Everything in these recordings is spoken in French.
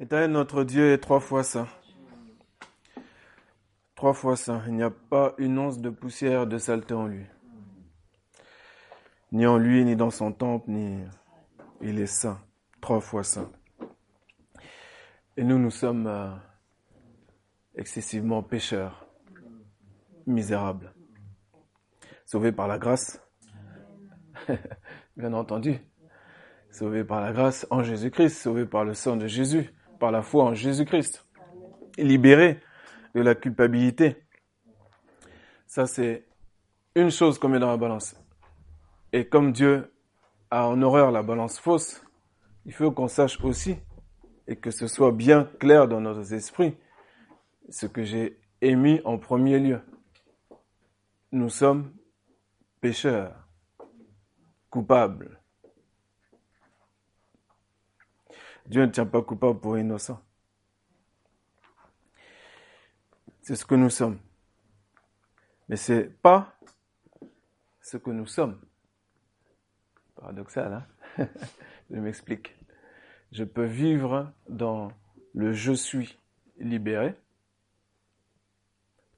Éternel, notre Dieu est trois fois saint. Trois fois saint. Il n'y a pas une once de poussière de saleté en lui. Ni en lui, ni dans son temple, ni. Il est saint. Trois fois saint. Et nous, nous sommes euh, excessivement pécheurs, misérables. Sauvés par la grâce. Bien entendu. Sauvés par la grâce en Jésus-Christ, sauvés par le sang de Jésus par la foi en Jésus-Christ. Libéré de la culpabilité. Ça, c'est une chose qu'on met dans la balance. Et comme Dieu a en horreur la balance fausse, il faut qu'on sache aussi, et que ce soit bien clair dans nos esprits, ce que j'ai émis en premier lieu. Nous sommes pécheurs, coupables, Dieu ne tient pas coupable pour innocent. C'est ce que nous sommes. Mais c'est pas ce que nous sommes. Paradoxal, hein? Je m'explique. Je peux vivre dans le je suis libéré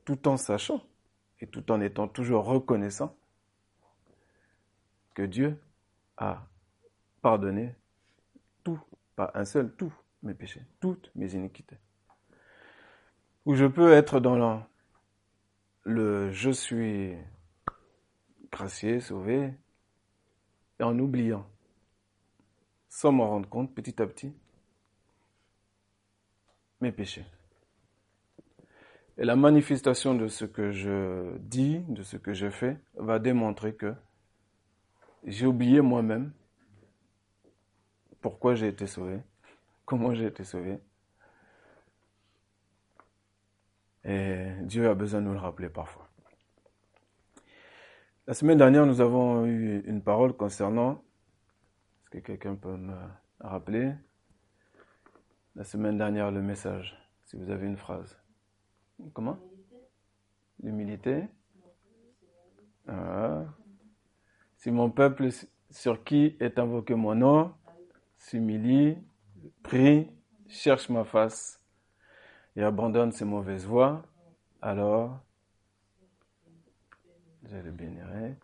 tout en sachant et tout en étant toujours reconnaissant que Dieu a pardonné tout pas un seul, tous mes péchés, toutes mes iniquités. Ou je peux être dans le, je suis gracié, sauvé, et en oubliant, sans m'en rendre compte petit à petit, mes péchés. Et la manifestation de ce que je dis, de ce que je fais, va démontrer que j'ai oublié moi-même pourquoi j'ai été sauvé, comment j'ai été sauvé? Et Dieu a besoin de nous le rappeler parfois. La semaine dernière, nous avons eu une parole concernant, est-ce que quelqu'un peut me rappeler? La semaine dernière, le message, si vous avez une phrase. Comment? L'humilité. Ah. Si mon peuple sur qui est invoqué mon nom s'humilie, prie, cherche ma face et abandonne ses mauvaises voies, alors je le bénirai.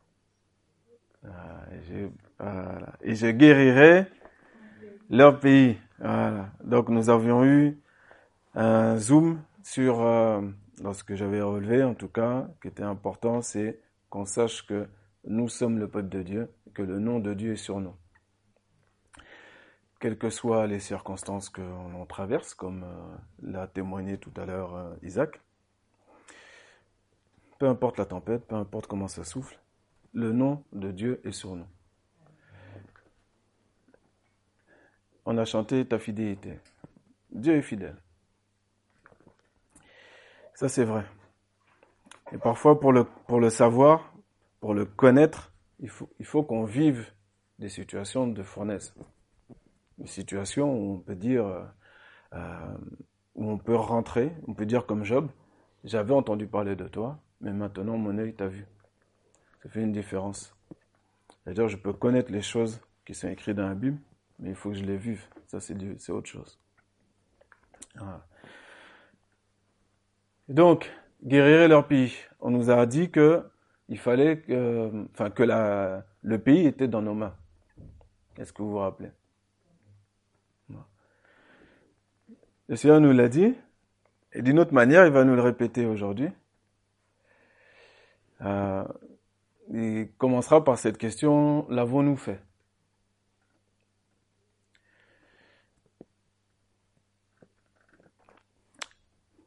Et, je, guérirai leur pays. Donc nous avions eu un zoom sur euh, ce que j'avais relevé en tout cas, qui était important, c'est qu'on sache que nous sommes le peuple de Dieu, que le nom de Dieu est sur nous quelles que soient les circonstances que l'on traverse, comme euh, l'a témoigné tout à l'heure euh, Isaac. Peu importe la tempête, peu importe comment ça souffle, le nom de Dieu est sur nous. On a chanté ta fidélité. Dieu est fidèle. Ça c'est vrai. Et parfois pour le, savoir, pour le connaître, il faut, qu'on vive des situations de fournaise situation où on peut dire, euh, où on peut rentrer, on peut dire comme Job, j'avais entendu parler de toi, mais maintenant mon œil t'a vu. Ça fait une différence. C'est-à-dire, je peux connaître les choses qui sont écrites dans la Bible, mais il faut que je les vive. Ça, c'est autre chose. Donc, guérirait leur pays. On nous a dit que il fallait que, enfin, que le pays était dans nos mains. Est-ce que vous vous rappelez? Le Seigneur nous l'a dit, et d'une autre manière, il va nous le répéter aujourd'hui. Euh, il commencera par cette question, l'avons-nous fait?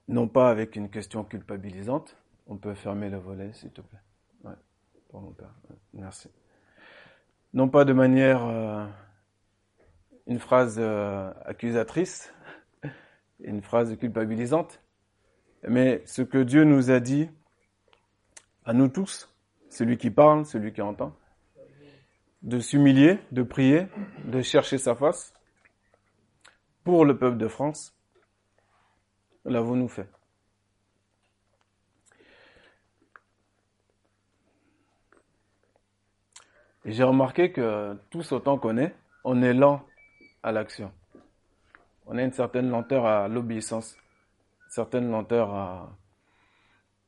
Non pas avec une question culpabilisante. On peut fermer le volet, s'il te plaît. Ouais, pour mon père. Merci. Non pas de manière, euh, une phrase euh, accusatrice, une phrase culpabilisante, mais ce que Dieu nous a dit à nous tous, celui qui parle, celui qui entend, de s'humilier, de prier, de chercher sa face pour le peuple de France, l'avons-nous fait? Et j'ai remarqué que tous autant qu'on est, on est lent à l'action On a une certaine lenteur à l'obéissance, certaine lenteur à,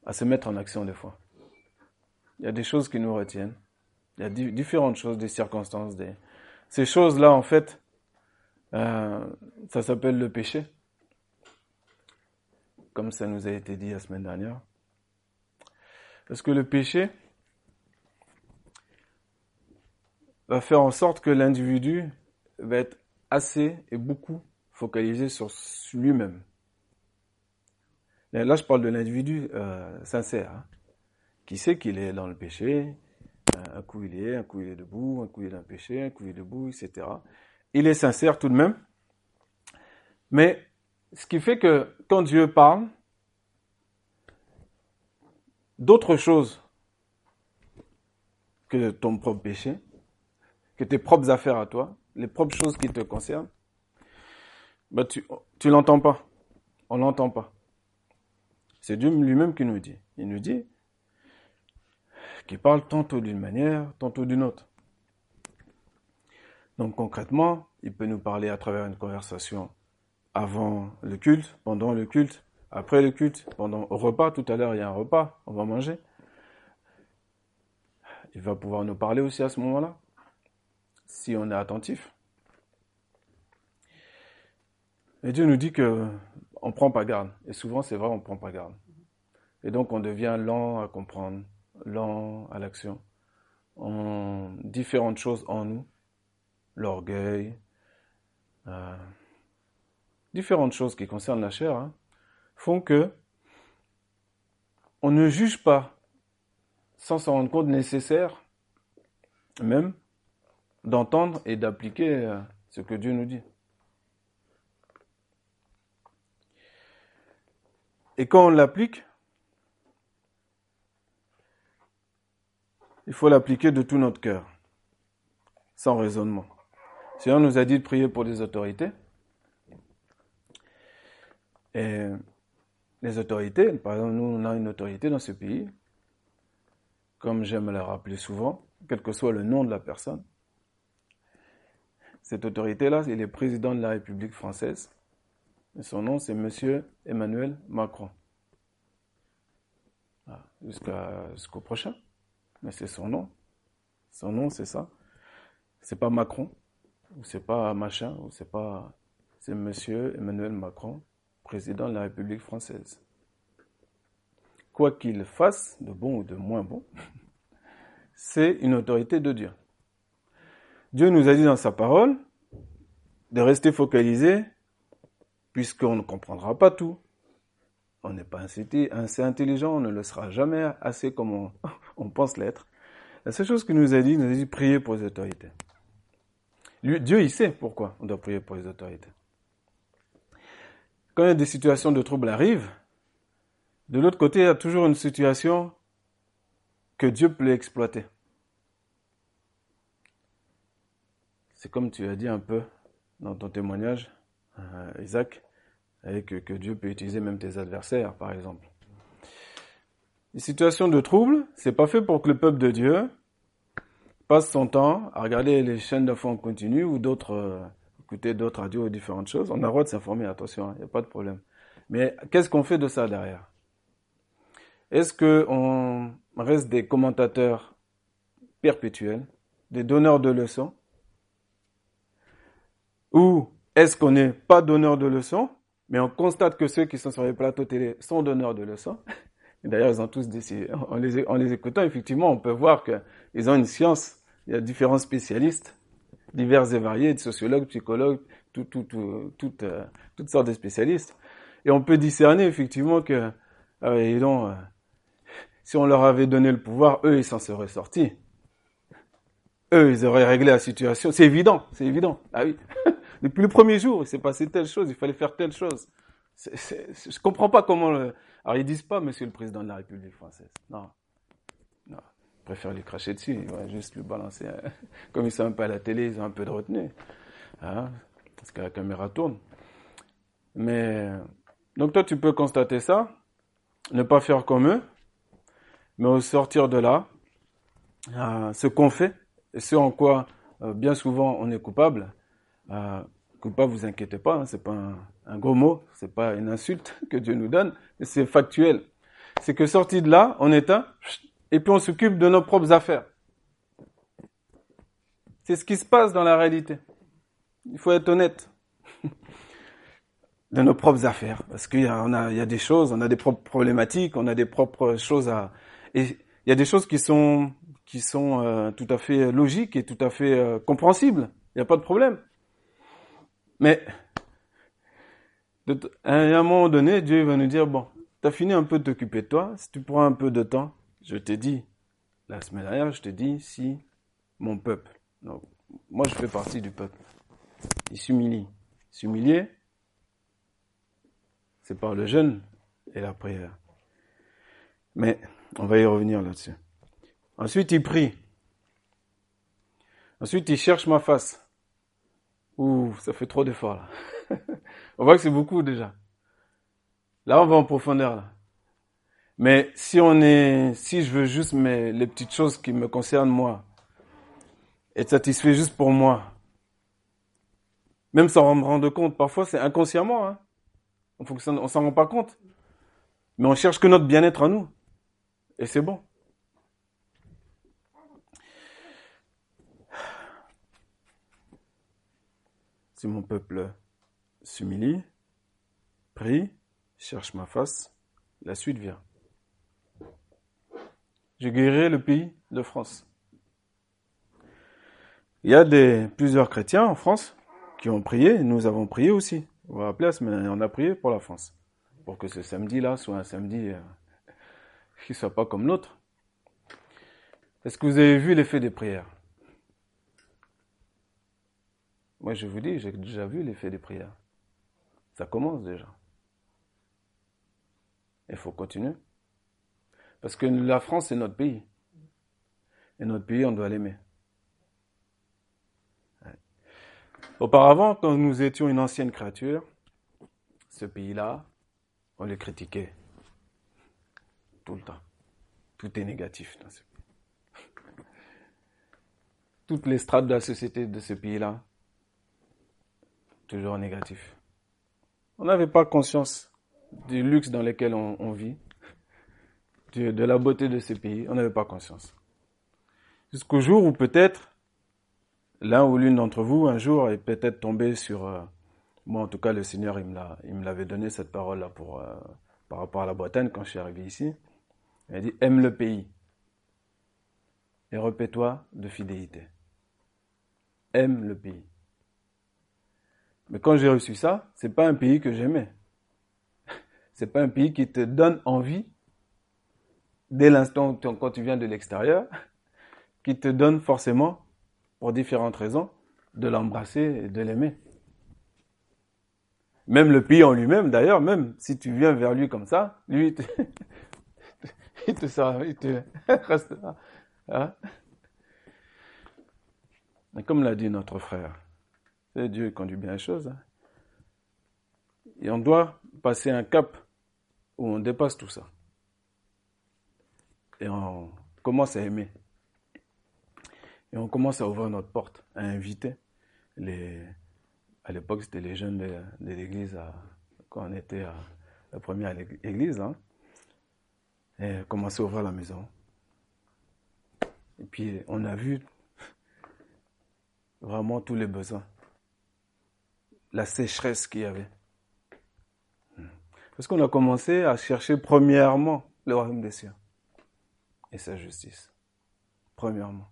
à se mettre en action des fois. Il y a des choses qui nous retiennent. Il y a différentes choses, des circonstances. Ces choses-là, en fait, euh, ça s'appelle le péché, comme ça nous a été dit la semaine dernière. Parce que le péché va faire en sorte que l'individu va être assez et beaucoup focalisé sur lui-même. Là, je parle de l'individu euh, sincère, hein, qui sait qu'il est dans le péché, un coup il est, un coup il est debout, un coup il est dans le péché, un coup il est debout, etc. Il est sincère tout de même. Mais ce qui fait que quand Dieu parle, d'autres choses que ton propre péché, que tes propres affaires à toi, les propres choses qui te concernent, bah tu, tu l'entends pas. On l'entend pas. C'est Dieu lui-même qui nous dit. Il nous dit qu'il parle tantôt d'une manière, tantôt d'une autre. Donc concrètement, il peut nous parler à travers une conversation avant le culte, pendant le culte, après le culte, pendant au repas. Tout à l'heure, il y a un repas, on va manger. Il va pouvoir nous parler aussi à ce moment-là, si on est attentif. Et Dieu nous dit que on prend pas garde. Et souvent, c'est vrai, on prend pas garde. Et donc, on devient lent à comprendre, lent à l'action. On différentes choses en nous, l'orgueil, euh, différentes choses qui concernent la chair, hein, font que on ne juge pas sans s'en rendre compte nécessaire, même, d'entendre et d'appliquer euh, ce que Dieu nous dit. Et quand on l'applique, il faut l'appliquer de tout notre cœur, sans raisonnement. Seigneur nous a dit de prier pour les autorités. Et les autorités, par exemple, nous, on a une autorité dans ce pays, comme j'aime le rappeler souvent, quel que soit le nom de la personne. Cette autorité-là, il est président de la République française. Son nom, c'est Monsieur Emmanuel Macron. Ah, jusqu'au prochain. Mais c'est son nom. Son nom, c'est ça. C'est pas Macron, ou c'est pas machin, ou c'est pas. C'est Monsieur Emmanuel Macron, président de la République française. Quoi qu'il fasse, de bon ou de moins bon, c'est une autorité de Dieu. Dieu nous a dit dans sa parole de rester focalisé puisqu'on ne comprendra pas tout. On n'est pas assez intelligent, on ne le sera jamais assez comme on, pense l'être. La seule chose qu'il nous a dit, il nous a dit prier pour les autorités. Dieu, il sait pourquoi on doit prier pour les autorités. Quand des situations de trouble arrivent, de l'autre côté, il y a toujours une situation que Dieu peut exploiter. C'est comme tu as dit un peu dans ton témoignage, Isaac, et que, que, Dieu peut utiliser même tes adversaires, par exemple. Les situations de trouble, c'est pas fait pour que le peuple de Dieu passe son temps à regarder les chaînes d'infos en continu ou d'autres, euh, écouter d'autres radios ou différentes choses. On a le droit de s'informer, attention, il hein, n'y a pas de problème. Mais qu'est-ce qu'on fait de ça derrière? Est-ce qu'on reste des commentateurs perpétuels, des donneurs de leçons? Ou est-ce qu'on n'est pas donneur de leçons, mais on constate que ceux qui sont sur les plateaux télé sont donneurs de leçons D'ailleurs, ils ont tous décidé. En les, écoutant, effectivement, on peut voir qu'ils ont une science. Il y a différents spécialistes, divers et variés, sociologues, psychologues, tout, tout, tout, euh, toutes sortes de spécialistes. Et on peut discerner, effectivement, que, donc, euh, si on leur avait donné le pouvoir, eux, ils s'en seraient sortis. Eux, ils auraient réglé la situation. C'est évident, c'est évident. Ah oui. Depuis le premier jour, il s'est passé telle chose, il fallait faire telle chose. Je ne je comprends pas comment. Alors ils disent pas Monsieur le Président de la République française. Non, non. Ils préfèrent lui cracher dessus. Ils vont juste lui balancer. Comme ils sont un peu à la télé, ils ont un peu de retenue, hein, parce que la caméra tourne. Mais donc toi, tu peux constater ça, ne pas faire comme eux, mais au sortir de là, euh, ce qu'on fait et ce en quoi euh, bien souvent on est coupable, euh, pas, vous inquiétez pas, hein, c'est pas un, gros mot, c'est pas une insulte que Dieu nous donne, c'est factuel. C'est que sorti de là, on éteint, et puis on s'occupe de nos propres affaires. C'est ce qui se passe dans la réalité. Il faut être honnête. de nos propres affaires. Parce qu'il y, a, des choses, on a des propres problématiques, on a des propres choses à... Et il y a des choses qui sont, qui sont euh, tout à fait logiques et tout à fait euh, compréhensibles. Il n'y a pas de problème. Mais à un moment donné, Dieu va nous dire, bon, tu as fini un peu de t'occuper de toi, si tu prends un peu de temps, je t'ai dit, la semaine dernière, je t'ai dit, si mon peuple, donc, moi je fais partie du peuple, il s'humilie. S'humilier, c'est par le jeûne et la prière. Mais on va y revenir là-dessus. Ensuite, il prie. Ensuite, il cherche ma face. Ouh, ça fait trop d'efforts là. on voit que c'est beaucoup déjà. Là, on va en profondeur là. Mais si on est, si je veux juste mes, les petites choses qui me concernent moi, être satisfait juste pour moi, même sans me rendre compte, parfois c'est inconsciemment, hein. On ne s'en rend pas compte. Mais on cherche que notre bien-être à nous. Et c'est bon. Si mon peuple s'humilie, prie, cherche ma face, la suite vient. Je guérirai le pays de France. Il y a des, plusieurs chrétiens en France qui ont prié, nous avons prié aussi. Vous vous rappelez, on a prié pour la France. Pour que ce samedi-là soit un samedi euh, qui ne soit pas comme l'autre. Est-ce que vous avez vu l'effet des prières? Moi, je vous dis, j'ai déjà vu l'effet des prières. Ça commence déjà. Il faut continuer. Parce que la France, c'est notre pays. Et notre pays, on doit l'aimer. Auparavant, quand nous étions une ancienne créature, ce pays-là, on le critiquait tout le temps. Tout est négatif dans ce pays. Toutes les strates de la société de ce pays-là, toujours négatif. On n'avait pas conscience du luxe dans lequel on, vit, de la beauté de ce pays. On n'avait pas conscience. Jusqu'au jour où peut-être l'un ou l'une d'entre vous, un jour, est peut-être tombé sur... Euh, moi, en tout cas, le Seigneur, il me l'avait donné, cette parole-là, pour euh, par rapport à la Bretagne, quand je suis arrivé ici. Il a dit, aime le pays. Et repais-toi de fidélité. Aime le pays. Mais quand j'ai reçu ça, c'est pas un pays que j'aimais. C'est pas un pays qui te donne envie, dès l'instant quand tu viens de l'extérieur, qui te donne forcément pour différentes raisons, de l'embrasser et de l'aimer. Même le pays en lui-même, d'ailleurs, même si tu viens vers lui comme ça, lui, il te, il te, il te restera. Hein? comme l'a dit notre frère, Dieu conduit bien les choses. Et on doit passer un cap où on dépasse tout ça. Et on commence à aimer. Et on commence à ouvrir notre porte, à inviter les. À l'époque, c'était les jeunes de, l'église, quand on était à la première église, hein, et commencer à ouvrir la maison. Et puis, on a vu vraiment tous les besoins. La sécheresse qu'il y avait. Parce qu'on a commencé à chercher premièrement le royaume des cieux et sa justice. Premièrement.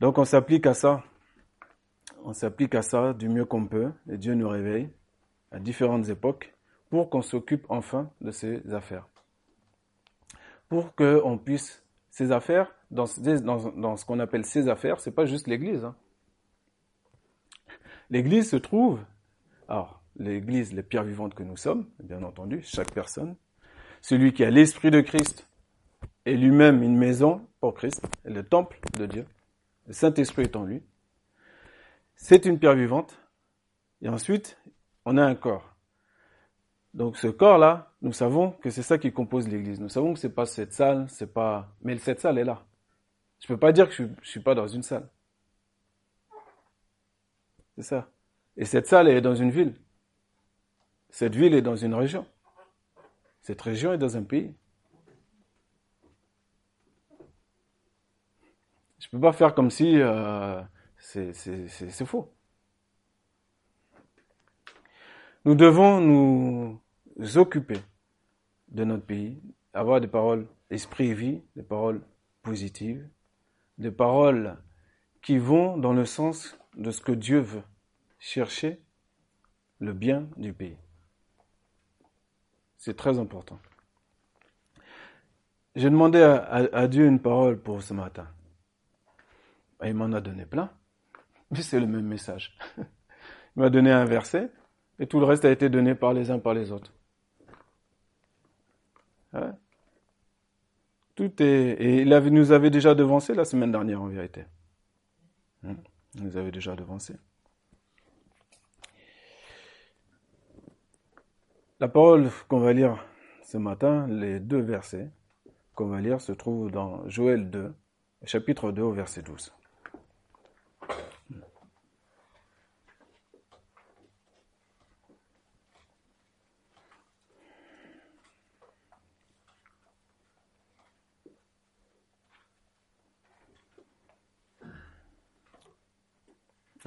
Donc on s'applique à ça. On s'applique à ça du mieux qu'on peut. Et Dieu nous réveille à différentes époques pour qu'on s'occupe enfin de ces affaires. Pour qu'on puisse, ces affaires, dans, ce qu'on appelle ces affaires, c'est pas juste l'église. Hein. L'église se trouve, alors l'église, les pierres vivantes que nous sommes, bien entendu, chaque personne, celui qui a l'esprit de Christ est lui-même une maison pour Christ, le temple de Dieu le Saint-Esprit est en lui. C'est une pierre vivante. Et ensuite, on a un corps. Donc ce corps-là, nous savons que c'est ça qui compose l'Église. Nous savons que c'est pas cette salle, c'est pas. Mais cette salle est là. Je peux pas dire que je, ne suis pas dans une salle. C'est ça. Et cette salle est dans une ville. Cette ville est dans une région. Cette région est dans un pays. Je ne peux pas faire comme si euh, c'est faux. Nous devons nous occuper de notre pays, avoir des paroles esprit et vie, des paroles positives, des paroles qui vont dans le sens de ce que Dieu veut, chercher le bien du pays. C'est très important. J'ai demandé à, Dieu une parole pour ce matin. il m'en a donné plein, mais c'est le même message. Il m'a donné un verset, et tout le reste a été donné par les uns par les autres. Tout est, et il nous avait déjà devancé la semaine dernière en vérité. Hein? Nous avait déjà devancé. La parole qu'on va lire ce matin, les deux versets qu'on va lire se trouvent dans Joël 2, chapitre 2 au verset 12.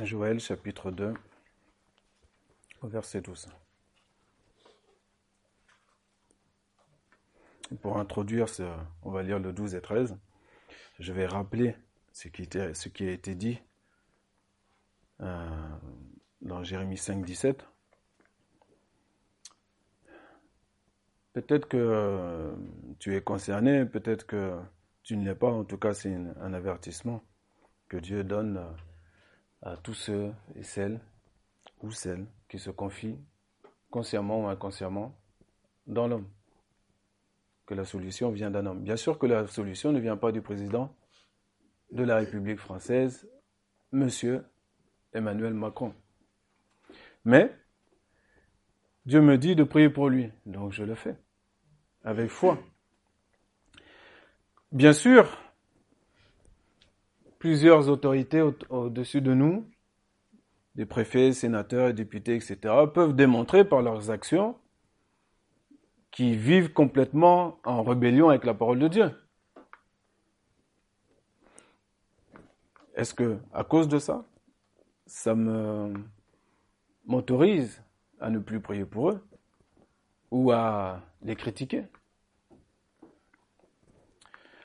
Joël chapitre 2 au verset 12. Pour introduire, ce, on va lire le 12 et 13. Je vais rappeler ce qui, a été dit euh, dans Jérémie 5, 17. Peut-être que tu es concerné, peut-être que tu ne l'es pas. En tout cas, c'est un avertissement que Dieu donne euh, à tous ceux et celles ou celles qui se confient consciemment ou inconsciemment dans l'homme que la solution vient d'un homme. Bien sûr que la solution ne vient pas du président de la République française, Monsieur Emmanuel Macron. Mais Dieu me dit de prier pour lui, donc je le fais, avec foi. Bien sûr, plusieurs autorités au-dessus de nous, des préfets, sénateurs, députés, etc., peuvent démontrer par leurs actions qui vivent complètement en rébellion avec la parole de Dieu. Est-ce que, à cause de ça, ça me m'autorise à ne plus prier pour eux ou à les critiquer?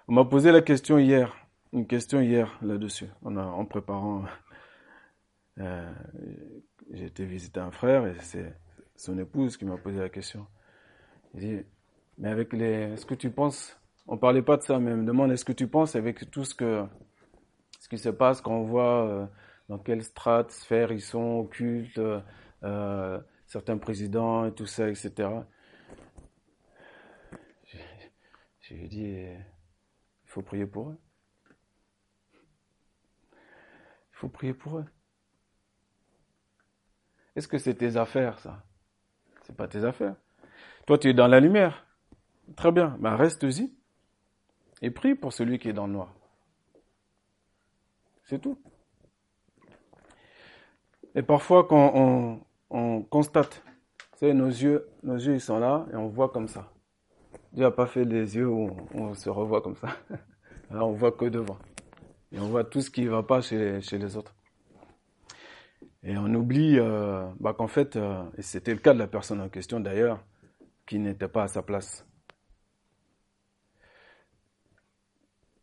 On m'a posé la question hier, une question hier là-dessus, en, préparant. Euh, j'ai été visiter un frère et c'est son épouse qui m'a posé la question. Il dit, mais avec les, est-ce que tu penses, on parlait pas de ça, mais me demande, est-ce que tu penses avec tout ce que, ce qui se passe quand on voit euh, dans quelle strate, sphère ils sont, occultes, euh, certains présidents et tout ça, etc. J'ai dit, il faut prier pour eux. Il faut prier pour eux. Est-ce que c'est tes affaires, ça? C'est pas tes affaires. Toi, tu es dans la lumière. Très bien. Ben, reste-y. Et prie pour celui qui est dans le noir. C'est tout. Et parfois, quand on, constate, c'est nos yeux, nos yeux, ils sont là et on voit comme ça. Dieu n'a pas fait les yeux où on, se revoit comme ça. Alors, on voit que devant. Et on voit tout ce qui ne va pas chez, les autres. Et on oublie euh, bah, qu'en fait, euh, et c'était le cas de la personne en question d'ailleurs, qui n'était pas à sa place.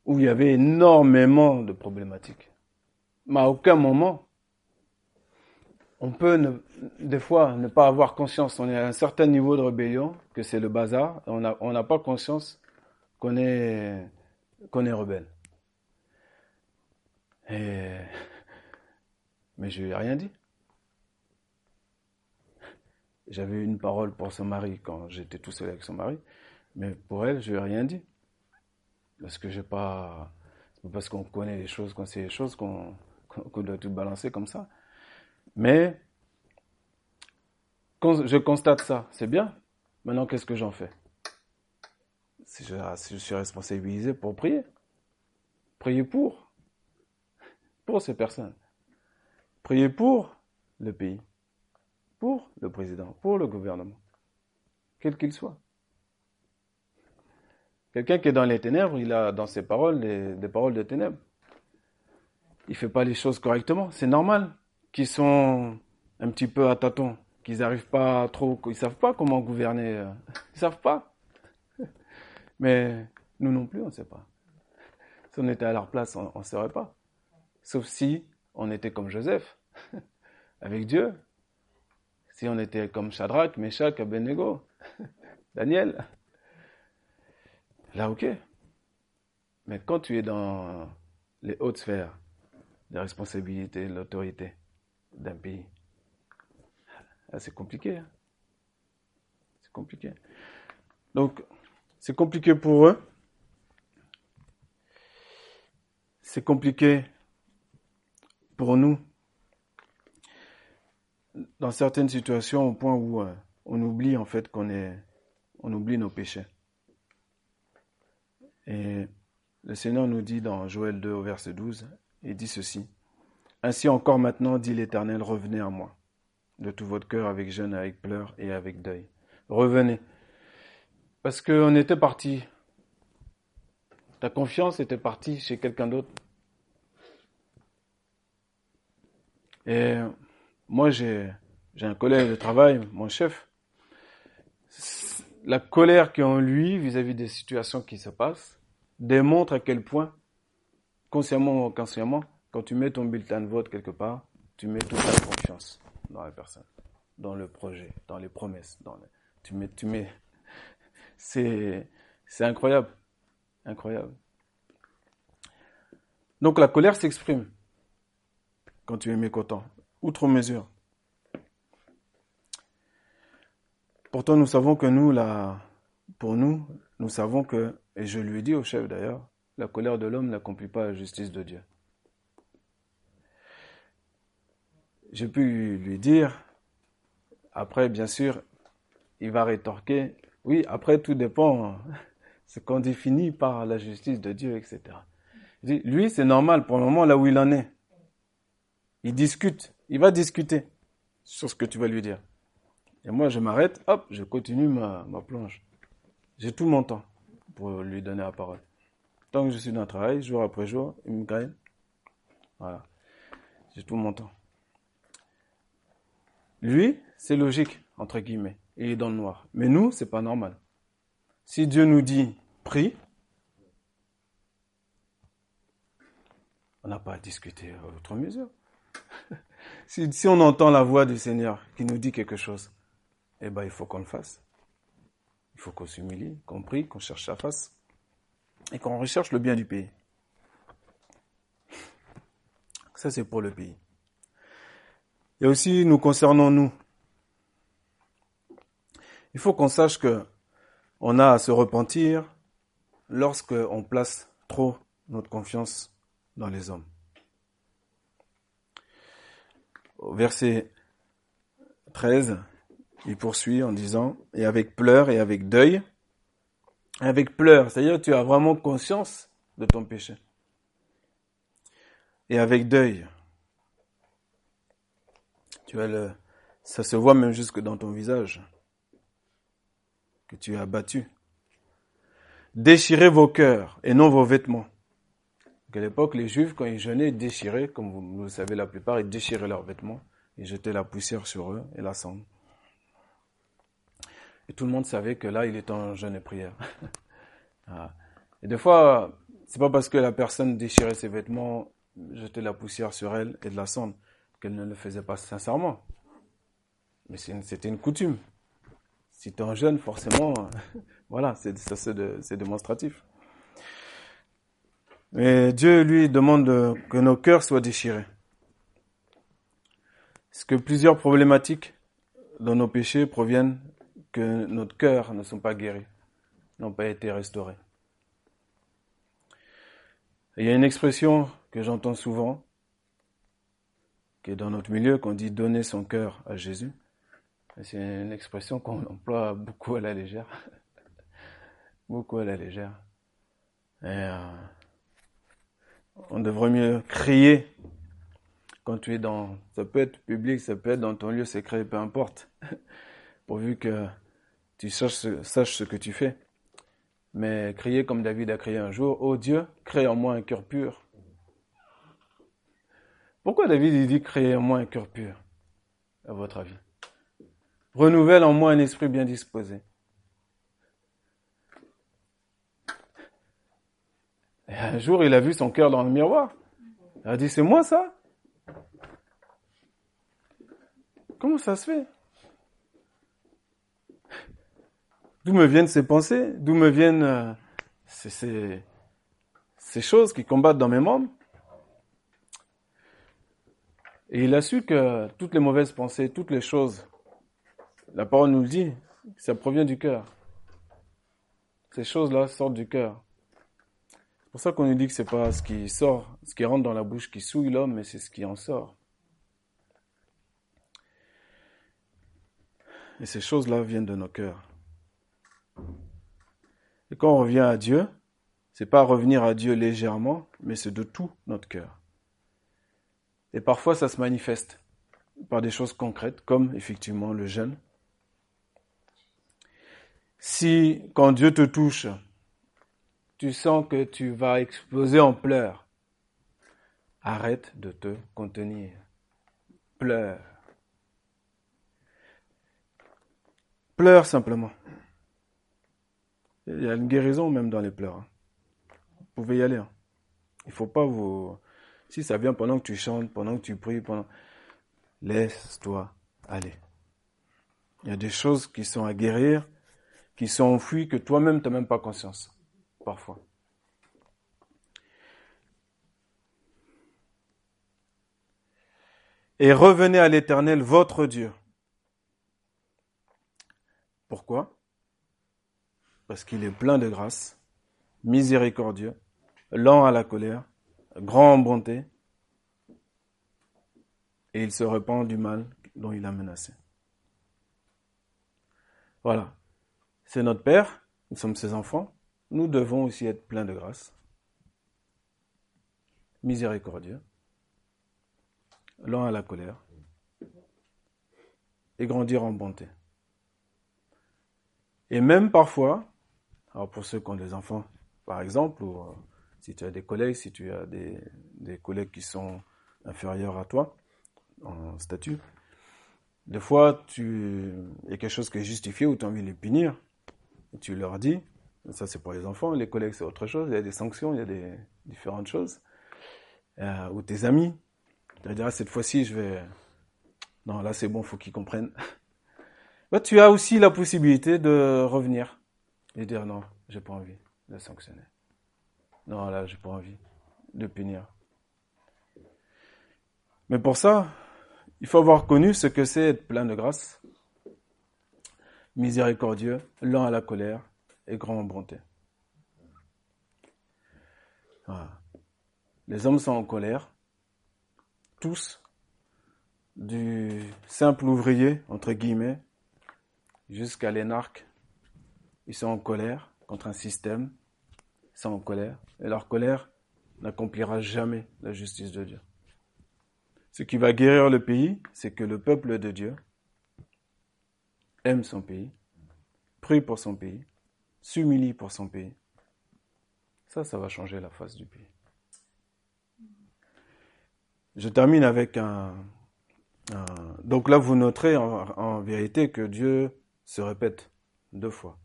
Où il y avait énormément de problématiques. Mais à aucun moment, on peut des fois ne pas avoir conscience. On est à un certain niveau de rébellion, que c'est le bazar. On n'a pas conscience qu'on est rebelle. Et... Mais je lui ai rien dit. J'avais une parole pour son mari quand j'étais tout seul avec son mari, mais pour elle, je lui ai rien dit. Parce que j'ai pas, parce qu'on connaît les choses, qu'on sait les choses, qu'on doit tout balancer comme ça. Mais, je constate ça, c'est bien. Maintenant, qu'est-ce que j'en fais? Je, si je suis responsabilisé pour prier. Prier pour. Pour ces personnes. Prier pour le pays, pour le président, pour le gouvernement, quel qu'il soit. Quelqu'un qui est dans les ténèbres, il a dans ses paroles des, paroles de ténèbres. Il fait pas les choses correctement. C'est normal qu'ils sont un petit peu à tâtons, qu'ils n'arrivent pas trop, ils savent pas comment gouverner. Euh, ils savent pas. Mais nous non plus, on ne sait pas. Si on était à leur place, on ne saurait pas. Sauf si on était comme Joseph, avec Dieu. Si on était comme Shadrach, Meshach, Abednego, Daniel. Là, ok. Mais quand tu es dans les hautes sphères de responsabilité, l'autorité d'un pays, c'est compliqué. Hein. C'est compliqué. Donc, c'est compliqué pour eux. C'est compliqué pour nous. Dans certaines situations, au point où euh, on oublie en fait qu'on est, on oublie nos péchés. Et le Seigneur nous dit dans Joël 2 au verset 12, il dit ceci. Ainsi encore maintenant, dit l'Éternel, revenez à moi, de tout votre cœur, avec jeûne, avec pleurs et avec deuil. Revenez. Parce qu'on était parti. Ta confiance était partie chez quelqu'un d'autre. Et moi, j'ai, un collègue de travail, mon chef. La colère qu'il a en lui vis-à-vis des situations qui se passent, démontre à quel point, consciemment ou inconsciemment, quand tu mets ton bulletin de vote quelque part, tu mets toute ta confiance dans la personne, dans le projet, dans les promesses. Dans tu mets, tu mets, c'est incroyable, incroyable. Donc la colère s'exprime quand tu es mécontent, outre mesure. Pourtant, nous savons que nous, là, pour nous, nous savons que et je lui ai dit au chef d'ailleurs, la colère de l'homme n'accomplit pas la justice de Dieu. J'ai pu lui dire, après bien sûr, il va rétorquer, oui, après tout dépend hein, ce qu'on définit par la justice de Dieu, etc. lui, c'est normal pour le moment là où il en est. Il discute, il va discuter sur ce que tu vas lui dire. Et moi, je m'arrête, hop, je continue ma, ma plonge. J'ai tout mon temps pour lui donner la parole. Tant que je suis dans le travail, jour après jour, il me gagne. Voilà. J'ai tout mon temps. Lui, c'est logique, entre guillemets. Il est dans le noir. Mais nous, c'est pas normal. Si Dieu nous dit prie, on n'a pas à discuter à autre mesure. si, on entend la voix du Seigneur qui nous dit quelque chose, eh ben, il faut qu'on le fasse. Il faut qu'on s'humilie, qu'on prie, qu'on cherche sa face et qu'on recherche le bien du pays. Ça, c'est pour le pays. Et aussi, nous concernons nous. Il faut qu'on sache que on a à se repentir lorsque on place trop notre confiance dans les hommes. Verset 13, il poursuit en disant, et avec pleurs et avec deuil, avec pleurs, c'est-à-dire tu as vraiment conscience de ton péché. Et avec deuil, tu as le, ça se voit même jusque dans ton visage, que tu es abattu. Déchirez vos cœurs et non vos vêtements. À l'époque, les Juifs, quand ils jeûnaient, ils déchiraient, comme vous, le savez la plupart, ils déchiraient leurs vêtements, ils jetaient la poussière sur eux et la cendre. Et tout le monde savait que là, il était en jeûne et prière. Ah. Et des fois, c'est pas parce que la personne déchirait ses vêtements, jetait la poussière sur elle et de la cendre, qu'elle ne le faisait pas sincèrement. Mais c'était une coutume. Si tu es en jeûne, forcément, voilà, c'est démonstratif. Mais Dieu, lui, demande que nos cœurs soient déchirés. Est-ce que plusieurs problématiques dans nos péchés proviennent que notre cœur ne sont pas guéris, n'ont pas été restaurés? il y a une expression que j'entends souvent, qui est dans notre milieu, qu'on dit donner son cœur à Jésus. C'est une expression qu'on emploie beaucoup à la légère. beaucoup à la légère. Et, euh, on devrait mieux crier quand tu es dans, ça peut être public, ça peut être dans ton lieu secret, peu importe, pourvu que tu saches, saches ce que tu fais. Mais crier comme David a crié un jour, ô oh Dieu, crée en moi un cœur pur. Pourquoi David il dit créer en moi un cœur pur, à votre avis? Renouvelle en moi un esprit bien disposé. Et un jour, il a vu son cœur dans le miroir. Il a dit, c'est moi ça? Comment ça se fait? D'où me viennent ces pensées? D'où me viennent euh, ces, ces choses qui combattent dans mes membres Et il a su que toutes les mauvaises pensées, toutes les choses, la parole nous le dit, ça provient du cœur. Ces choses-là sortent du cœur. C'est pour ça qu'on nous dit que c'est pas ce qui sort, ce qui rentre dans la bouche qui souille l'homme, mais c'est ce qui en sort. Et ces choses-là viennent de nos cœurs. Et quand on revient à Dieu, c'est pas revenir à Dieu légèrement, mais c'est de tout notre cœur. Et parfois, ça se manifeste par des choses concrètes, comme effectivement le jeûne. Si, quand Dieu te touche, tu sens que tu vas exploser en pleurs, arrête de te contenir. Pleure. Pleure simplement. Il y a une guérison même dans les pleurs. Hein. Vous pouvez y aller. Hein. Il faut pas vous. Si ça vient pendant que tu chantes, pendant que tu pries, pendant. Laisse-toi aller. Il y a des choses qui sont à guérir, qui sont enfouies, que toi-même tu n'as même pas conscience. Et revenez à l'Éternel, votre Dieu. Pourquoi? Parce qu'il est plein de grâce, miséricordieux, lent à la colère, grand en bonté, et il se repent du mal dont il a menacé. Voilà. C'est notre Père, nous sommes ses enfants, nous devons aussi être pleins de grâce, miséricordieux, lent à la colère, et grandir en bonté. Et même parfois, alors pour ceux qui ont des enfants, par exemple, ou euh, si tu as des collègues, si tu as des, des collègues qui sont inférieurs à toi en statut, des fois, tu, il y a quelque chose qui est justifié ou tu as envie de les punir, et tu leur dis, ça c'est pour les enfants, les collègues c'est autre chose, il y a des sanctions, il y a des différentes choses, euh, ou tes amis, tu vas dire, ah, cette fois-ci je vais, non là c'est bon, faut qu'ils comprennent. Bah, tu as aussi la possibilité de revenir et dire non, j'ai pas envie de sanctionner. Non, là, j'ai pas envie de punir. Mais pour ça, il faut avoir connu ce que c'est être plein de grâce, miséricordieux, lent à la colère et grand en bonté. Les hommes sont en colère, tous, du simple ouvrier, entre guillemets, jusqu'à l'énarque, ils sont en colère contre un système, ils sont en colère, et leur colère n'accomplira jamais la justice de Dieu. Ce qui va guérir le pays, c'est que le peuple de Dieu aime son pays, prie pour son pays, s'humilie pour son pays. Ça, ça va changer la face du pays. Je termine avec un... donc là, vous noterez en vérité que Dieu se répète deux fois.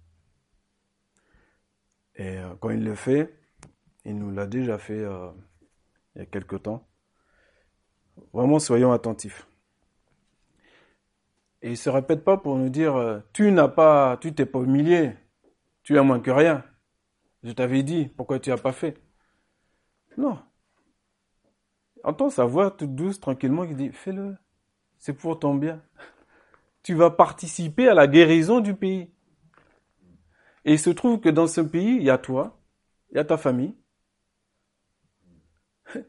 Et euh, quand il le fait, il nous l'a déjà fait euh, il y a quelque temps. Vraiment, soyons attentifs. Et il se répète pas pour nous dire euh, tu n'as pas, tu t'es pas humilié, tu as moins que rien. Je t'avais dit, pourquoi tu n'as pas fait? Non. Entends sa voix toute douce, tranquillement, qui dit fais-le, c'est pour ton bien tu vas participer à la guérison du pays. Et il se trouve que dans ce pays, il y a toi, il y a ta famille, il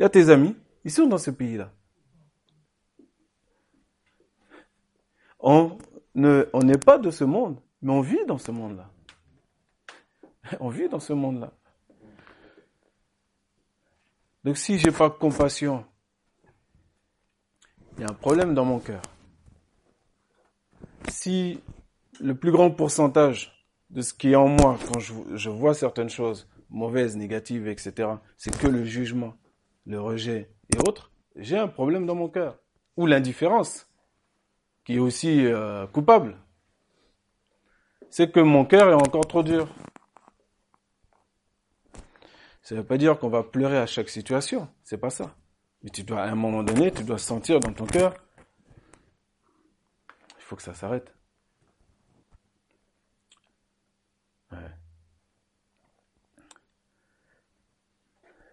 y a tes amis, ils sont dans ce pays-là. On n'est pas de ce monde, mais on vit dans ce monde-là. On vit dans ce monde-là. Donc si j'ai pas compassion il y a un problème dans mon cœur. Si le plus grand pourcentage de ce qui est en moi, quand je, je vois certaines choses mauvaises, négatives, etc., c'est que le jugement, le rejet et autres, j'ai un problème dans mon cœur. Ou l'indifférence, qui est aussi euh, coupable. C'est que mon cœur est encore trop dur. Ça ne veut pas dire qu'on va pleurer à chaque situation, c'est pas ça. Mais tu dois, à un moment donné, tu dois sentir dans ton cœur, il faut que ça s'arrête.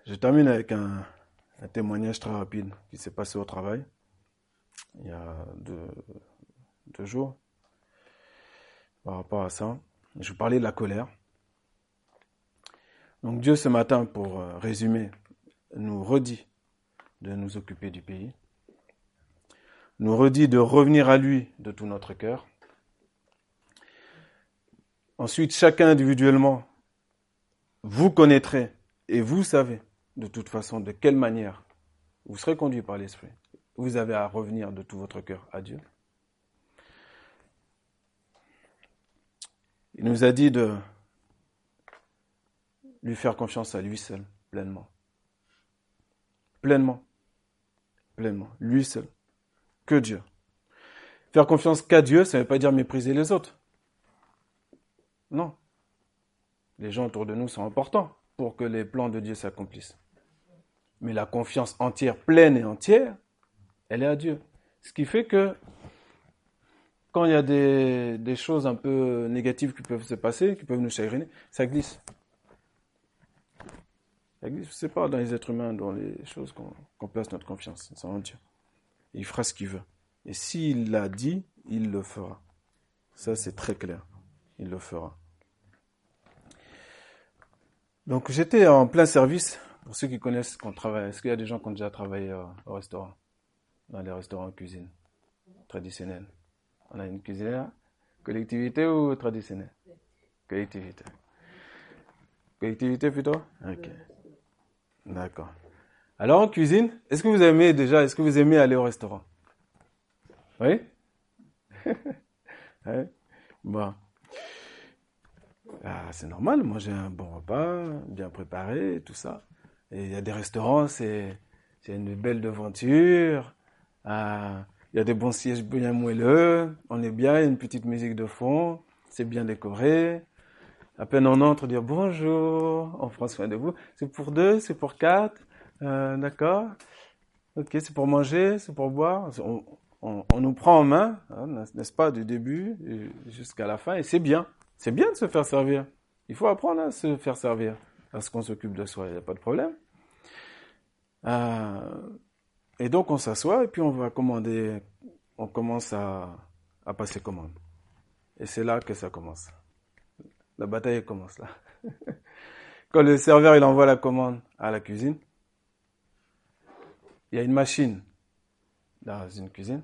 Je termine avec un, témoignage très rapide qui s'est passé au travail il y a deux, deux, jours par rapport à ça. Je vous parlais de la colère. Donc Dieu ce matin, pour euh, résumer, nous redit de nous occuper du pays, nous redit de revenir à lui de tout notre cœur. Ensuite, chacun individuellement, vous connaîtrez et vous savez de toute façon de quelle manière vous serez conduit par l'Esprit. Vous avez à revenir de tout votre cœur à Dieu. Il nous a dit de lui faire confiance à lui seul, pleinement. Pleinement. Pleinement. Lui seul. Que Dieu. Faire confiance qu'à Dieu, ça ne veut pas dire mépriser les autres. Non. Les gens autour de nous sont importants pour que les plans de Dieu s'accomplissent. Mais la confiance entière, pleine et entière, elle est à Dieu. Ce qui fait que quand il y a des, des choses un peu négatives qui peuvent se passer, qui peuvent nous chagriner, ça glisse. Ça glisse, c'est pas dans les êtres humains, dans les choses qu'on place notre confiance. C'est en Dieu. Il fera ce qu'il veut. Et s'il l'a dit, il le fera. Ça, c'est très clair. Il le fera. Donc j'étais en plein service pour ceux qui connaissent qu'on travaille, est-ce qu'il y a des gens qui ont déjà travaillé euh, au restaurant? Dans les restaurants cuisine traditionnelle On a une cuisine Collectivité ou traditionnelle? Collectivité. Collectivité plutôt? Ok. D'accord. Alors en cuisine, est-ce que vous aimez déjà, est-ce que vous aimez aller au restaurant? Oui? Oui Bon. Ah, c'est normal, manger un bon repas, bien préparé, tout ça il y a des restaurants, c'est une belle devanture. Euh, il y a des bons sièges bien moelleux. On est bien, il y a une petite musique de fond. C'est bien décoré. À peine on entre, dire bonjour, on prend soin de vous. C'est pour deux, c'est pour quatre. Euh, D'accord? Ok, c'est pour manger, c'est pour boire. On, on, on, nous prend en main, hein, n'est-ce pas, du début jusqu'à la fin. Et c'est bien. C'est bien de se faire servir. Il faut apprendre à se faire servir. Parce qu'on s'occupe de soi, il n'y a pas de problème. Euh, et donc on s'assoit et puis on va commander, on commence à, à passer commande. Et c'est là que ça commence. La bataille commence là. Quand le serveur il envoie la commande à la cuisine, il y a une machine dans une cuisine,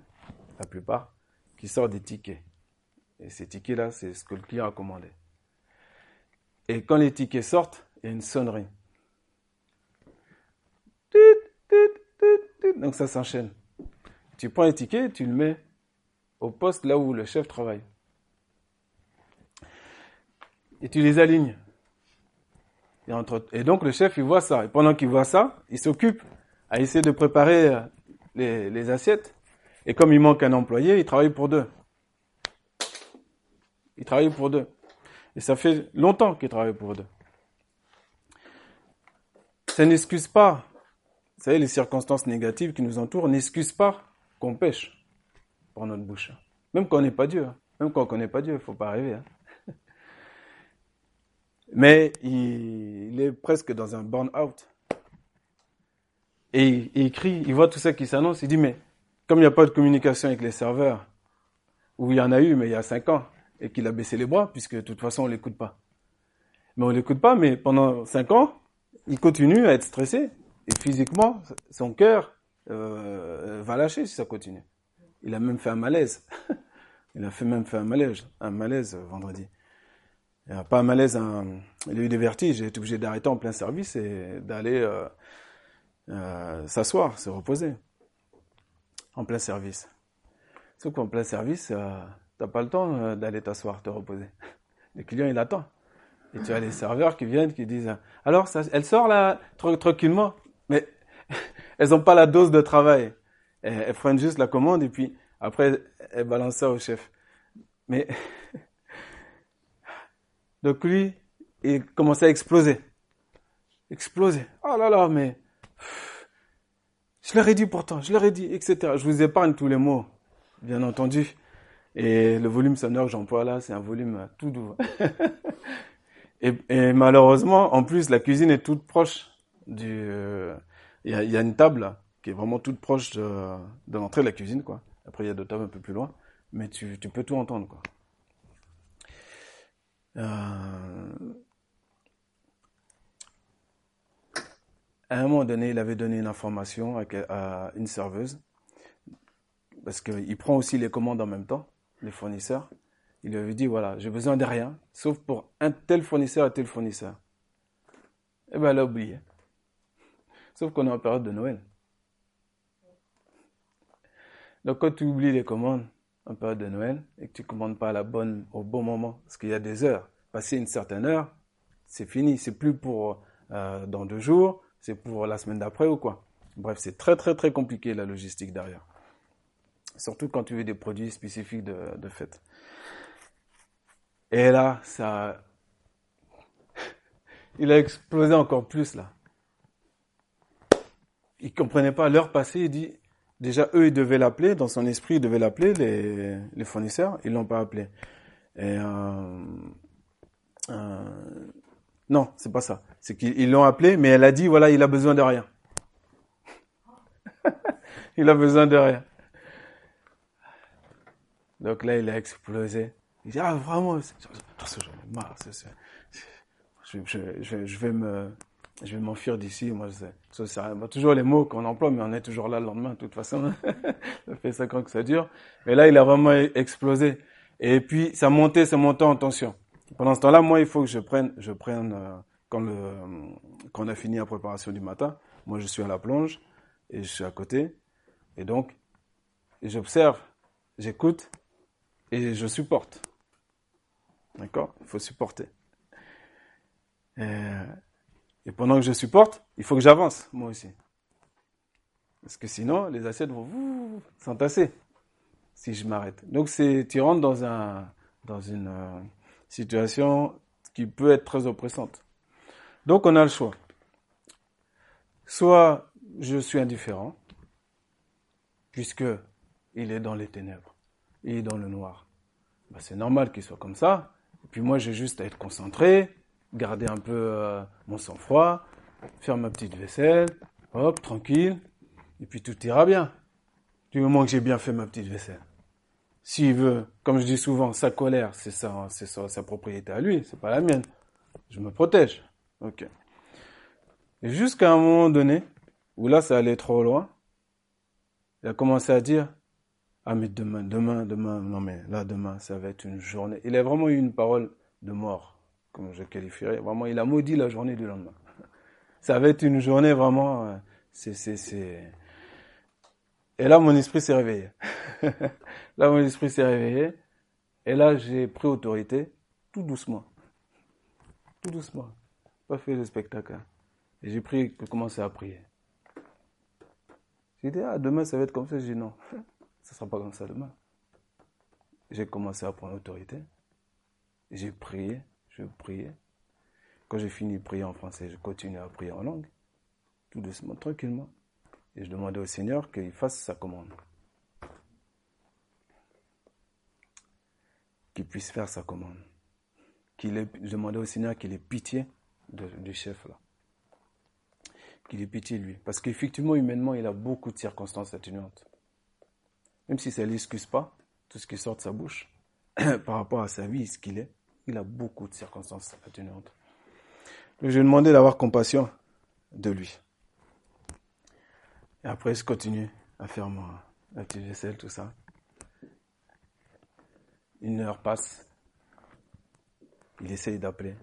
la plupart, qui sort des tickets. Et ces tickets-là, c'est ce que le client a commandé. Et quand les tickets sortent, il y a une sonnerie. Donc ça s'enchaîne. Tu prends un ticket, tu le mets au poste là où le chef travaille. Et tu les alignes. Et, donc le chef, il voit ça. Et pendant qu'il voit ça, il s'occupe à essayer de préparer euh, les, les assiettes. Et comme il manque un employé, il travaille pour deux. Il travaille pour deux. Et ça fait longtemps qu'il travaille pour deux. Ça n'excuse pas vous savez, les circonstances négatives qui nous entourent n'excusent pas qu'on pêche pour notre bouche. Même quand on n'est pas Dieu. Hein. Même quand on ne connaît pas Dieu, il ne faut pas arriver. Hein. Mais il, est presque dans un burn-out. Et il, crie, il voit tout ça qui s'annonce, il dit, mais comme il n'y a pas de communication avec les serveurs, ou il y en a eu, mais il y a cinq ans, et qu'il a baissé les bras, puisque de toute façon, on ne l'écoute pas. Mais on ne l'écoute pas, mais pendant cinq ans, il continue à être stressé. Et physiquement, son cœur euh, va lâcher si ça continue. Il a même fait un malaise. il a fait même fait un malaise, un malaise vendredi. Il pas un malaise, il a eu des vertiges. J'ai été obligé d'arrêter en plein service et d'aller euh, euh, s'asseoir, se reposer. en plein service. Sauf qu'en plein service, euh, t'as pas le temps euh, d'aller t'asseoir, te reposer. Le client, il attend. Et tu as les serveurs qui viennent, qui disent, alors, elle sort là, tranquillement? Elles n'ont pas la dose de travail. Elles, prennent juste la commande et puis après, elles balancent ça au chef. Mais, donc lui, il commençait à exploser. Exploser. Oh là là, mais, je leur ai dit pourtant, je leur ai dit, etc. Je vous épargne tous les mots, bien entendu. Et le volume sonore que j'emploie là, c'est un volume tout doux. et, malheureusement, en plus, la cuisine est toute proche du. Euh, il y, a, une table qui est vraiment toute proche de, l'entrée de la cuisine, quoi. Après, il y a d'autres tables un peu plus loin, mais tu, peux tout entendre, quoi. Euh, à un moment donné, il avait donné une information à, une serveuse, parce qu'il prend aussi les commandes en même temps, les fournisseurs. Il lui avait dit, voilà, j'ai besoin de rien, sauf pour un tel fournisseur et tel fournisseur. Eh bien, elle a oublié. Sauf qu'on est en période de Noël. Donc, quand tu oublies les commandes en période de Noël et que tu ne commandes pas à la bonne, au bon moment, parce qu'il y a des heures, passer une certaine heure, c'est fini. C'est plus pour euh, dans deux jours, c'est pour la semaine d'après ou quoi. Bref, c'est très très très compliqué la logistique derrière. Surtout quand tu veux des produits spécifiques de, de fête. Et là, ça, il a explosé encore plus là. Il comprenait pas l'heure passée. Il dit, déjà eux ils devaient l'appeler dans son esprit, ils devaient l'appeler les, les fournisseurs. Ils l'ont pas appelé. Et euh, euh, non, c'est pas ça. C'est qu'ils l'ont appelé, mais elle a dit, voilà, il a besoin de rien. il a besoin de rien. Donc là, il a explosé. Il dit, ah, vraiment, je, vais me, je vais m'enfuir d'ici. Moi, je sais, toujours les mots qu'on emploie, mais on est toujours là le lendemain, de toute façon. ça fait cinq ans que ça dure. Mais là, il a vraiment explosé. Et puis, ça montait, ça montait en tension. Pendant ce temps-là, moi, il faut que je prenne, je prenne euh, quand, le, quand on a fini la préparation du matin. Moi, je suis à la plonge et je suis à côté. Et donc, j'observe, j'écoute et je supporte. D'accord? Il faut supporter. Et, et, pendant que je supporte, il faut que j'avance, moi aussi. Parce que sinon, les assiettes vont s'entasser si je m'arrête. Donc, tu rentres dans un, dans une, euh, situation qui peut être très oppressante. Donc on a le choix. Soit je suis indifférent, puisque il est dans les ténèbres, il est dans le noir. Ben, c'est normal qu'il soit comme ça. Et puis moi j'ai juste à être concentré, garder un peu euh, mon sang-froid, faire ma petite vaisselle, hop, tranquille, et puis tout ira bien. Du moment que j'ai bien fait ma petite vaisselle. S'il veut, comme je dis souvent, sa colère, c'est sa, c'est sa, propriété à lui, c'est pas la mienne. Je me protège. Ok. Jusqu'à un moment donné, où là, ça allait trop loin, il a commencé à dire, ah mais demain, demain, demain, non mais là, demain, ça va être une journée. Il a vraiment eu une parole de mort, comme je qualifierais. Vraiment, il a maudit la journée du lendemain. Ça va être une journée vraiment, euh, c'est, et là, mon esprit s'est réveillé. là, mon esprit s'est réveillé. Et là, j'ai pris autorité, tout doucement. Tout doucement. Pas fait le spectacle. Hein. Et j'ai pris, commencé à prier. J'ai dit, ah, demain, ça va être comme ça. J'ai dit, non, ça sera pas comme ça demain. J'ai commencé à prendre autorité. J'ai prié, je priais. Quand j'ai fini de prier en français, je continue à prier en langue. Tout doucement, tranquillement. Et je demandais au Seigneur qu'il fasse sa commande. Qu'il puisse faire sa commande. Ait, je demandais au Seigneur qu'il ait pitié du chef là. Qu'il ait pitié de lui. Parce qu'effectivement, humainement, il a beaucoup de circonstances atténuantes. Même si ça ne l'excuse pas, tout ce qui sort de sa bouche, par rapport à sa vie, ce qu'il est, il a beaucoup de circonstances atténuantes. je lui ai demandé d'avoir compassion de lui. Et après, je continue à faire ma, petite vaisselle, tout ça. Une heure passe. Il essaye d'appeler.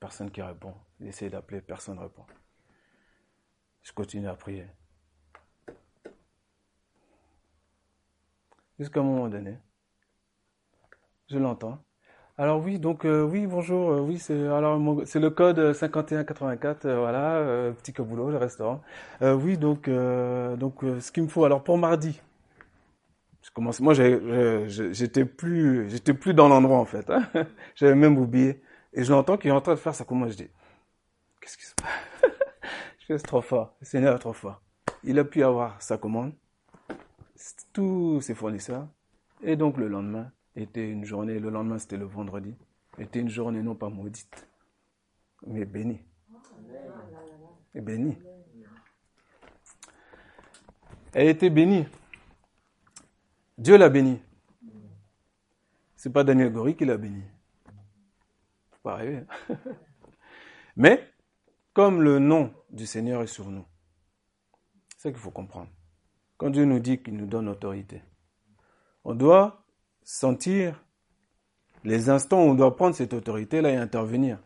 Personne qui répond. Il essaye d'appeler. Personne ne répond. Je continue à prier. jusqu'à un moment donné. Je l'entends. Alors oui, donc euh, oui, bonjour, euh, oui, c'est alors c'est le code 5184, euh, voilà, petit boulot, le restaurant. oui, donc donc ce qu'il me faut alors pour mardi. Je commence, moi j'étais plus j'étais plus dans l'endroit en fait, hein. j'avais même oublié et je l'entends qu'il est en train de faire ça comment je dis. Qu'est-ce qui se passe? Je fais trop fort, le Seigneur est trop fort. Il a pu avoir sa commande, tous ses fournisseurs et donc le lendemain était une journée, le lendemain c'était le vendredi, était une journée non pas maudite, mais bénie. Et bénie. Elle était bénie. Dieu l'a bénie. C'est pas Daniel Gori qui l'a bénie. Faut pas rêver. Hein. Mais, comme le nom du Seigneur est sur nous, c'est ce qu'il faut comprendre. Quand Dieu nous dit qu'il nous donne autorité, on doit sentir les instants où on doit prendre cette autorité-là et intervenir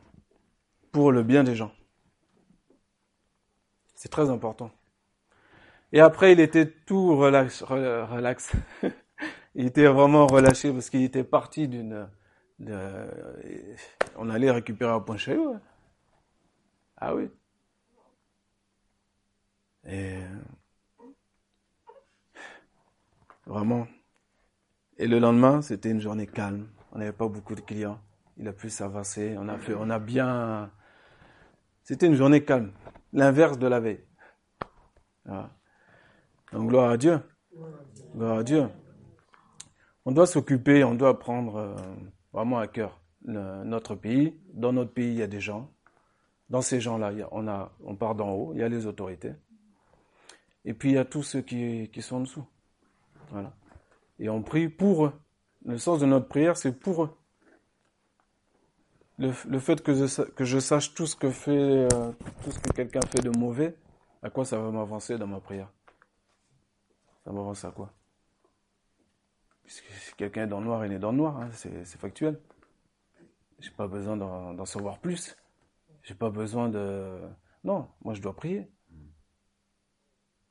pour le bien des gens. C'est très important. Et après, il était tout relax. il était vraiment relâché parce qu'il était parti d'une... on allait récupérer un point chez eux. Ah oui. Et vraiment, et le lendemain, c'était une journée calme. On n'avait pas beaucoup de clients. Il a pu s'avancer. On a fait, on a bien. C'était une journée calme. L'inverse de la veille. Donc gloire à Dieu. Gloire à Dieu. On doit s'occuper, on doit prendre euh, vraiment à cœur notre pays. Dans notre pays, il y a des gens. Dans ces gens-là, on, on part d'en haut, il y a les autorités. Et puis il y a tous ceux qui, qui sont en dessous. Voilà et on prie pour eux. Le sens de notre prière, c'est pour eux. Le, fait que je, sache tout ce que fait, euh, tout ce que quelqu'un fait de mauvais, à quoi ça va m'avancer dans ma prière? Ça m'avance à quoi? Puisque si quelqu'un est dans le noir, il est dans le noir, hein, c'est factuel. J'ai pas besoin d'en savoir plus. J'ai pas besoin de. Non, moi je dois prier.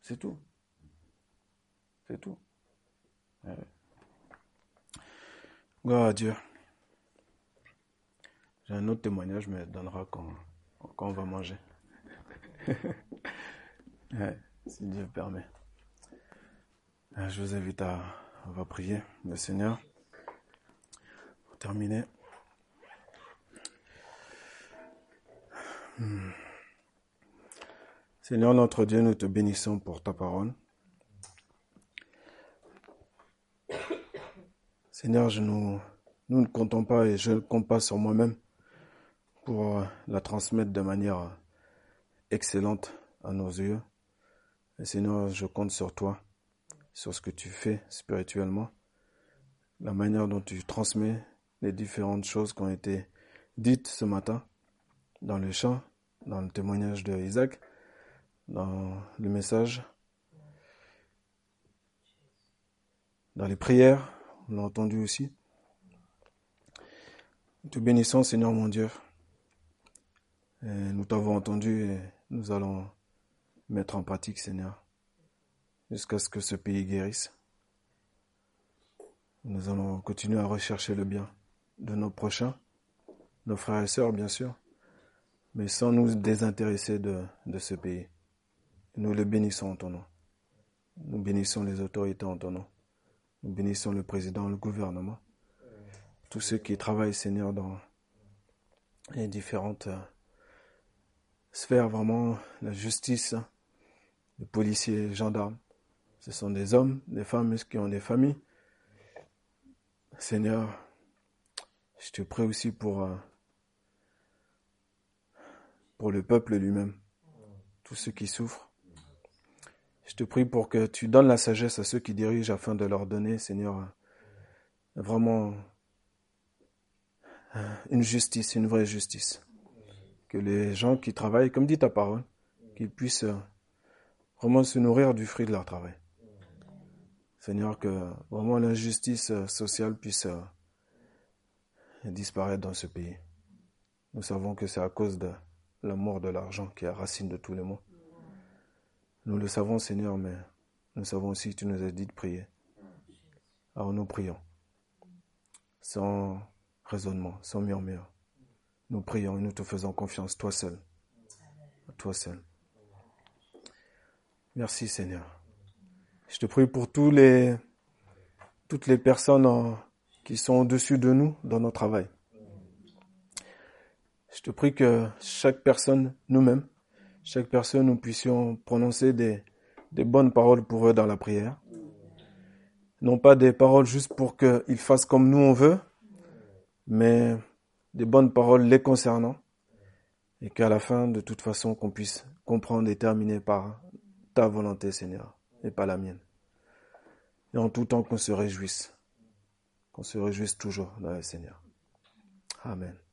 C'est tout. C'est tout. Gloire à Dieu. J'ai un autre témoignage, mais donnera quand, quand on va manger. si Dieu permet. Euh, je vous invite à, on va prier le Seigneur. Pour terminer. Hmm. Seigneur notre Dieu, nous te bénissons pour ta parole. Seigneur, nous, nous ne comptons pas et je ne compte pas sur moi-même pour euh, la transmettre de manière excellente à nos yeux. Et Seigneur, je compte sur toi, sur ce que tu fais spirituellement, la manière dont tu transmets les différentes choses qui ont été dites ce matin dans le chant, dans le témoignage de Isaac, dans le message, dans les prières on l'a entendu aussi. Nous te bénissons, Seigneur mon Dieu. nous t'avons entendu et nous allons mettre en pratique, Seigneur, jusqu'à ce que ce pays guérisse. Nous allons continuer à rechercher le bien de nos prochains, nos frères et sœurs, bien sûr, mais sans nous désintéresser de, de ce pays. Nous le bénissons en ton nom. Nous bénissons les autorités en ton nom. Nous bénissons le président, le gouvernement, tous ceux qui travaillent, Seigneur, dans les différentes euh, sphères, vraiment, la justice, les policiers, les gendarmes. Ce sont des hommes, des femmes qui ont des familles. Seigneur, je te prie aussi pour, euh, pour le peuple lui-même, tous ceux qui souffrent. Je te prie pour que tu donnes la sagesse à ceux qui dirigent afin de leur donner, Seigneur, vraiment une justice, une vraie justice. Que les gens qui travaillent, comme dit ta parole, qu'ils puissent vraiment se nourrir du fruit de leur travail. Seigneur, que vraiment l'injustice sociale puisse disparaître dans ce pays. Nous savons que c'est à cause de l'amour de l'argent qui est la racine de tous les maux. Nous le savons, Seigneur, mais nous savons aussi que tu nous as dit de prier. Alors nous prions, sans raisonnement, sans murmure. Nous prions et nous te faisons confiance, toi seul. Toi seul. Merci Seigneur. Je te prie pour tous les, toutes les personnes qui sont au-dessus de nous dans nos travail. Je te prie que chaque personne, nous-mêmes, chaque personne, nous puissions prononcer des, des bonnes paroles pour eux dans la prière. Non pas des paroles juste pour qu'ils fassent comme nous on veut, mais des bonnes paroles les concernant. Et qu'à la fin, de toute façon, qu'on puisse comprendre et terminer par ta volonté, Seigneur, et pas la mienne. Et en tout temps qu'on se réjouisse, qu'on se réjouisse toujours dans le Seigneur. Amen.